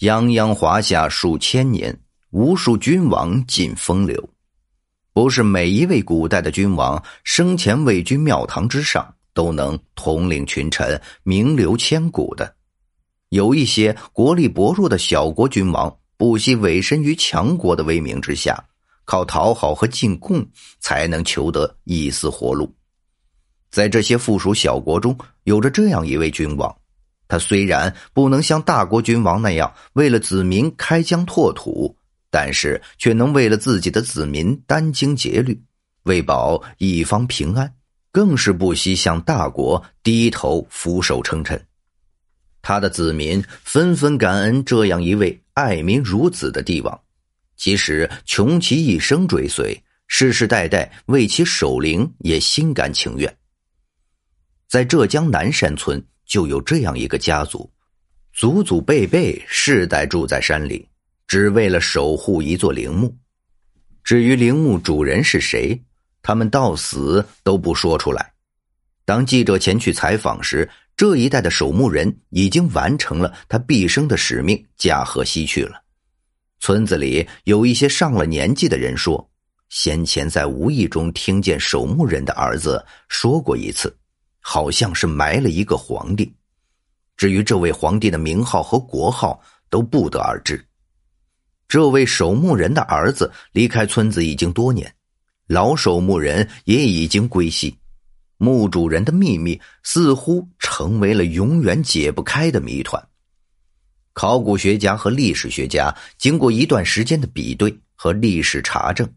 泱泱华夏数千年，无数君王尽风流。不是每一位古代的君王生前位居庙堂之上，都能统领群臣、名留千古的。有一些国力薄弱的小国君王，不惜委身于强国的威名之下，靠讨好和进贡才能求得一丝活路。在这些附属小国中，有着这样一位君王。他虽然不能像大国君王那样为了子民开疆拓土，但是却能为了自己的子民殚精竭虑，为保一方平安，更是不惜向大国低头俯首称臣。他的子民纷纷感恩这样一位爱民如子的帝王，即使穷其一生追随，世世代代为其守灵，也心甘情愿。在浙江南山村。就有这样一个家族，祖祖辈辈世代住在山里，只为了守护一座陵墓。至于陵墓主人是谁，他们到死都不说出来。当记者前去采访时，这一代的守墓人已经完成了他毕生的使命，驾鹤西去了。村子里有一些上了年纪的人说，先前在无意中听见守墓人的儿子说过一次。好像是埋了一个皇帝，至于这位皇帝的名号和国号都不得而知。这位守墓人的儿子离开村子已经多年，老守墓人也已经归西，墓主人的秘密似乎成为了永远解不开的谜团。考古学家和历史学家经过一段时间的比对和历史查证，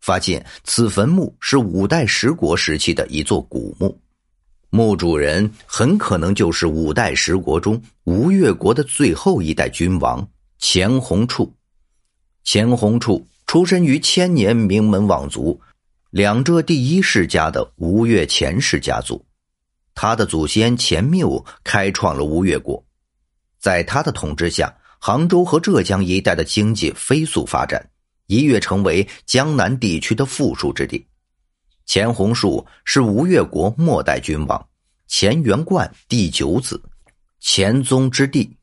发现此坟墓是五代十国时期的一座古墓。墓主人很可能就是五代十国中吴越国的最后一代君王钱弘处。钱弘处出身于千年名门望族，两浙第一世家的吴越钱氏家族。他的祖先钱缪开创了吴越国，在他的统治下，杭州和浙江一带的经济飞速发展，一跃成为江南地区的富庶之地。钱弘树是吴越国末代君王钱元观第九子，钱宗之弟。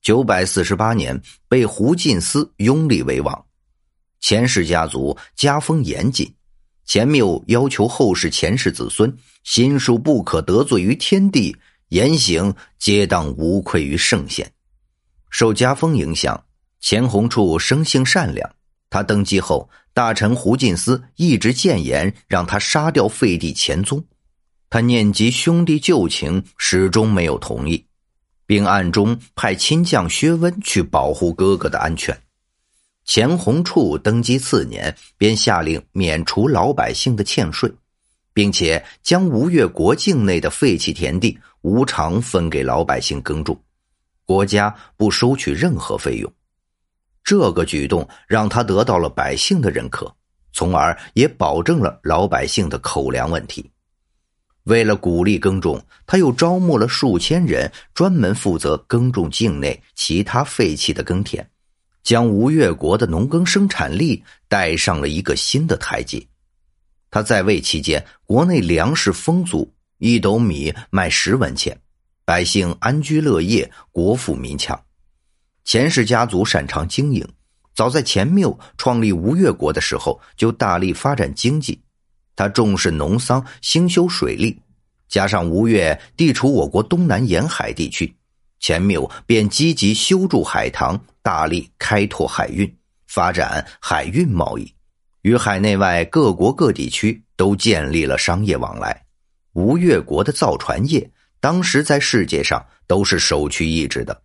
九百四十八年被胡进思拥立为王。钱氏家族家风严谨，钱缪要求后世钱氏子孙心术不可得罪于天地，言行皆当无愧于圣贤。受家风影响，钱弘处生性善良。他登基后。大臣胡进思一直谏言让他杀掉废帝钱宗，他念及兄弟旧情，始终没有同意，并暗中派亲将薛温去保护哥哥的安全。钱弘处登基次年，便下令免除老百姓的欠税，并且将吴越国境内的废弃田地无偿分给老百姓耕种，国家不收取任何费用。这个举动让他得到了百姓的认可，从而也保证了老百姓的口粮问题。为了鼓励耕种，他又招募了数千人，专门负责耕种境内其他废弃的耕田，将吴越国的农耕生产力带上了一个新的台阶。他在位期间，国内粮食丰足，一斗米卖十文钱，百姓安居乐业，国富民强。钱氏家族擅长经营，早在钱缪创立吴越国的时候就大力发展经济。他重视农桑，兴修水利，加上吴越地处我国东南沿海地区，钱缪便积极修筑海塘，大力开拓海运，发展海运贸易，与海内外各国各地区都建立了商业往来。吴越国的造船业当时在世界上都是首屈一指的。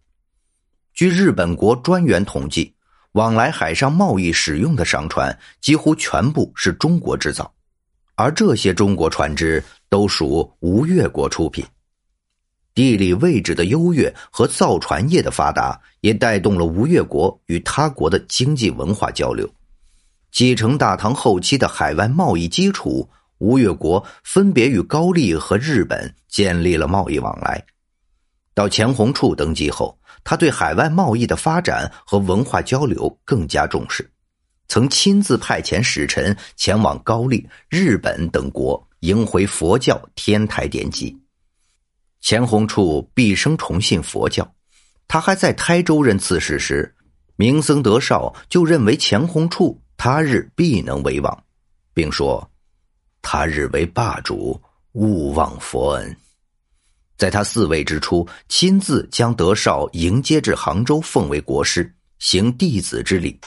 据日本国专员统计，往来海上贸易使用的商船几乎全部是中国制造，而这些中国船只都属吴越国出品。地理位置的优越和造船业的发达，也带动了吴越国与他国的经济文化交流。继承大唐后期的海外贸易基础，吴越国分别与高丽和日本建立了贸易往来。到钱弘处登基后。他对海外贸易的发展和文化交流更加重视，曾亲自派遣使臣前往高丽、日本等国迎回佛教天台典籍。钱弘处毕生崇信佛教，他还在台州任刺史时，明僧德绍就认为钱弘处他日必能为王，并说：“他日为霸主，勿忘佛恩。”在他嗣位之初，亲自将德绍迎接至杭州，奉为国师，行弟子之礼。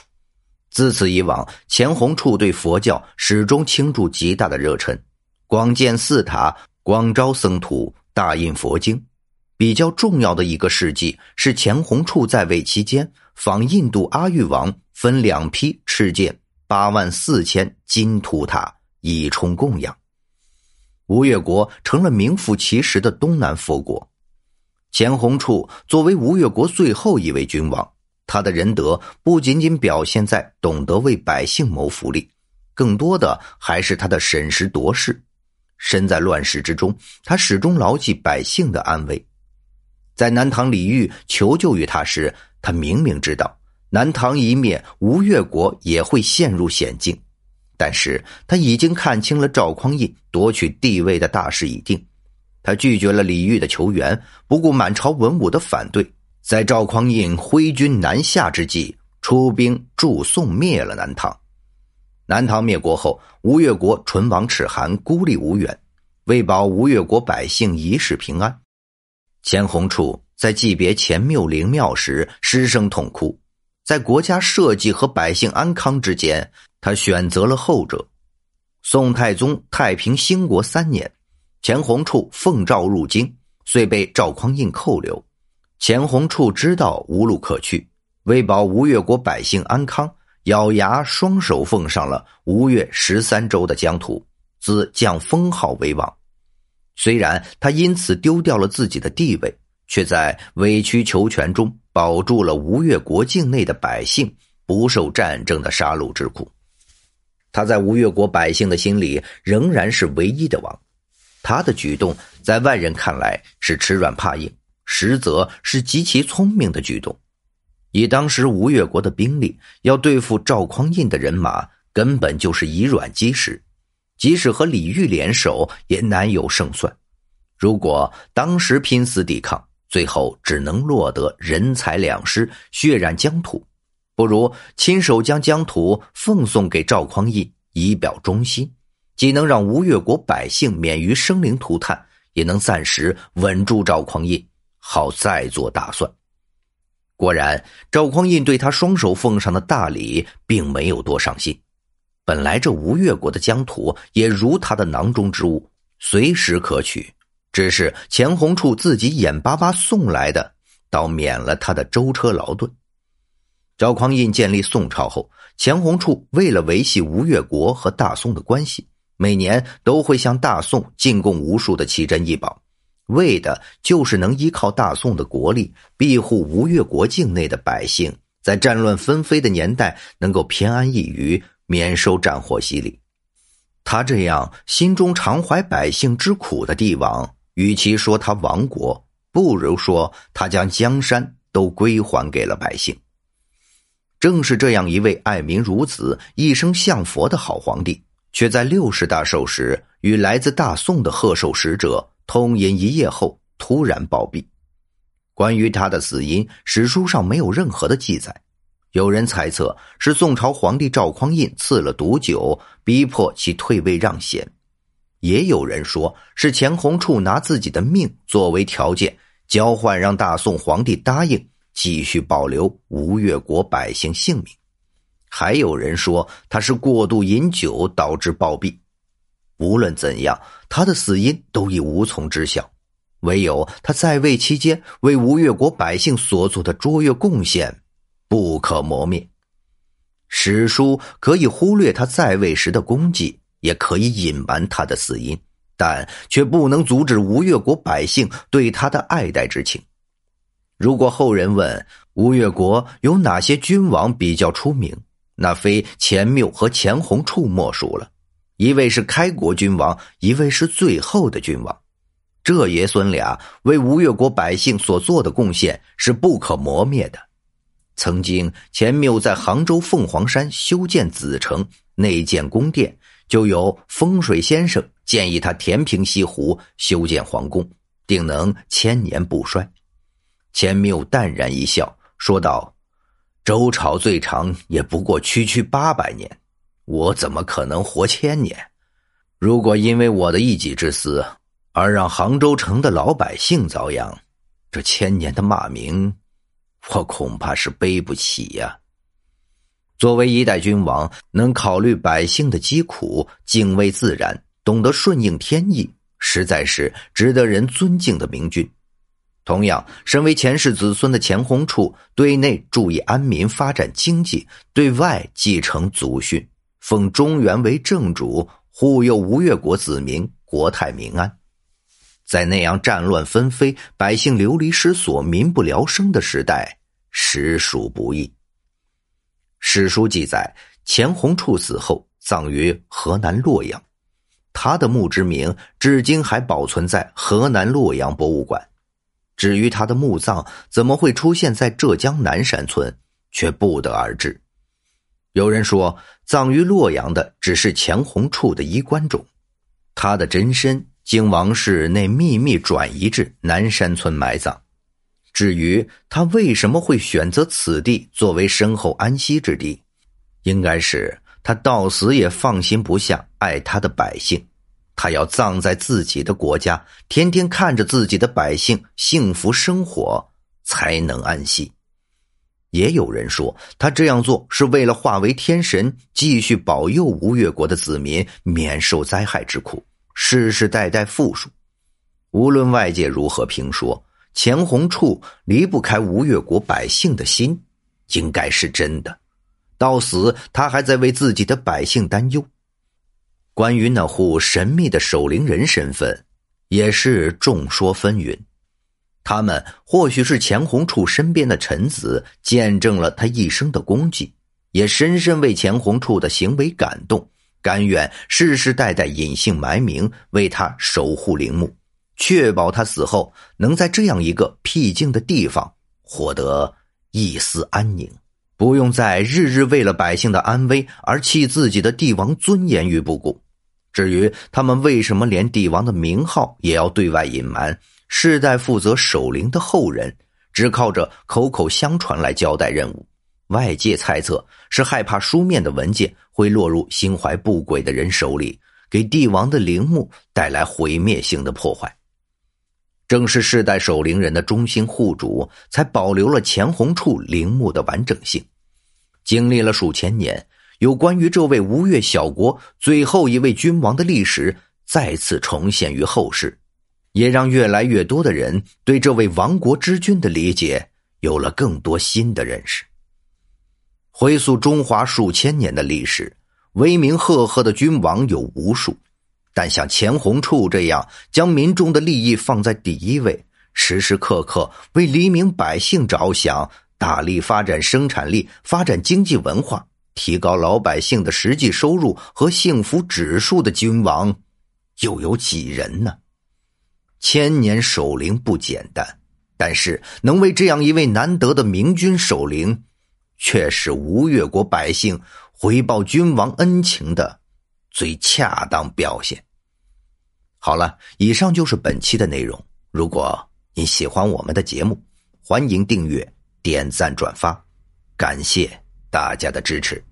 自此以往，钱弘处对佛教始终倾注极大的热忱，广建寺塔，广招僧徒，大印佛经。比较重要的一个事迹是，钱弘处在位期间，仿印度阿育王分两批敕建八万四千金土塔，以充供养。吴越国成了名副其实的东南佛国。钱弘处作为吴越国最后一位君王，他的仁德不仅仅表现在懂得为百姓谋福利，更多的还是他的审时度势。身在乱世之中，他始终牢记百姓的安危。在南唐李煜求救于他时，他明明知道南唐一灭，吴越国也会陷入险境。但是他已经看清了赵匡胤夺取帝位的大势已定，他拒绝了李煜的求援，不顾满朝文武的反对，在赵匡胤挥军南下之际，出兵助宋灭了南唐。南唐灭国后，吴越国唇亡齿寒，孤立无援。为保吴越国百姓一世平安，钱弘处在祭别钱缪灵庙时失声痛哭。在国家社稷和百姓安康之间。他选择了后者。宋太宗太平兴国三年，钱弘处奉诏入京，遂被赵匡胤扣留。钱弘处知道无路可去，为保吴越国百姓安康，咬牙双手奉上了吴越十三州的疆土，自降封号为王。虽然他因此丢掉了自己的地位，却在委曲求全中保住了吴越国境内的百姓不受战争的杀戮之苦。他在吴越国百姓的心里仍然是唯一的王，他的举动在外人看来是吃软怕硬，实则是极其聪明的举动。以当时吴越国的兵力，要对付赵匡胤的人马，根本就是以软击实，即使和李煜联手，也难有胜算。如果当时拼死抵抗，最后只能落得人财两失，血染疆土。不如亲手将疆土奉送给赵匡胤，以表忠心，既能让吴越国百姓免于生灵涂炭，也能暂时稳住赵匡胤，好再做打算。果然，赵匡胤对他双手奉上的大礼，并没有多上心。本来这吴越国的疆土也如他的囊中之物，随时可取，只是钱弘处自己眼巴巴送来的，倒免了他的舟车劳顿。赵匡胤建立宋朝后，钱弘处为了维系吴越国和大宋的关系，每年都会向大宋进贡无数的奇珍异宝，为的就是能依靠大宋的国力庇护吴越国境内的百姓，在战乱纷飞的年代能够偏安一隅，免受战火洗礼。他这样心中常怀百姓之苦的帝王，与其说他亡国，不如说他将江山都归还给了百姓。正是这样一位爱民如子、一生向佛的好皇帝，却在六十大寿时与来自大宋的贺寿使者通饮一夜后突然暴毙。关于他的死因，史书上没有任何的记载。有人猜测是宋朝皇帝赵匡胤赐了毒酒，逼迫其退位让贤；也有人说是钱弘处拿自己的命作为条件，交换让大宋皇帝答应。继续保留吴越国百姓性命，还有人说他是过度饮酒导致暴毙。无论怎样，他的死因都已无从知晓。唯有他在位期间为吴越国百姓所做的卓越贡献，不可磨灭。史书可以忽略他在位时的功绩，也可以隐瞒他的死因，但却不能阻止吴越国百姓对他的爱戴之情。如果后人问吴越国有哪些君王比较出名，那非钱缪和钱弘处莫属了。一位是开国君王，一位是最后的君王。这爷孙俩为吴越国百姓所做的贡献是不可磨灭的。曾经，钱缪在杭州凤凰山修建紫城，内建宫殿，就有风水先生建议他填平西湖，修建皇宫，定能千年不衰。钱缪淡然一笑，说道：“周朝最长也不过区区八百年，我怎么可能活千年？如果因为我的一己之私而让杭州城的老百姓遭殃，这千年的骂名，我恐怕是背不起呀。”作为一代君王，能考虑百姓的疾苦，敬畏自然，懂得顺应天意，实在是值得人尊敬的明君。同样，身为前世子孙的钱弘处，对内注意安民、发展经济，对外继承祖训，奉中原为正主，护佑吴越国子民国泰民安。在那样战乱纷飞、百姓流离失所、民不聊生的时代，实属不易。史书记载，钱弘处死后葬于河南洛阳，他的墓志铭至今还保存在河南洛阳博物馆。至于他的墓葬怎么会出现在浙江南山村，却不得而知。有人说，葬于洛阳的只是钱弘处的衣冠冢，他的真身经王室内秘密转移至南山村埋葬。至于他为什么会选择此地作为身后安息之地，应该是他到死也放心不下爱他的百姓，他要葬在自己的国家，天天看着自己的百姓幸福生活，才能安息。也有人说，他这样做是为了化为天神，继续保佑吴越国的子民免受灾害之苦，世世代代富庶。无论外界如何评说。钱弘处离不开吴越国百姓的心，应该是真的。到死，他还在为自己的百姓担忧。关于那户神秘的守灵人身份，也是众说纷纭。他们或许是钱弘处身边的臣子，见证了他一生的功绩，也深深为钱弘处的行为感动，甘愿世世代代隐姓埋名，为他守护陵墓。确保他死后能在这样一个僻静的地方获得一丝安宁，不用再日日为了百姓的安危而弃自己的帝王尊严于不顾。至于他们为什么连帝王的名号也要对外隐瞒，世代负责守灵的后人只靠着口口相传来交代任务，外界猜测是害怕书面的文件会落入心怀不轨的人手里，给帝王的陵墓带来毁灭性的破坏。正是世代守陵人的忠心护主，才保留了钱红处陵墓的完整性。经历了数千年，有关于这位吴越小国最后一位君王的历史再次重现于后世，也让越来越多的人对这位亡国之君的理解有了更多新的认识。回溯中华数千年的历史，威名赫赫的君王有无数。但像钱弘处这样将民众的利益放在第一位，时时刻刻为黎民百姓着想，大力发展生产力、发展经济文化，提高老百姓的实际收入和幸福指数的君王，又有几人呢？千年守灵不简单，但是能为这样一位难得的明君守灵，却是吴越国百姓回报君王恩情的。最恰当表现。好了，以上就是本期的内容。如果你喜欢我们的节目，欢迎订阅、点赞、转发，感谢大家的支持。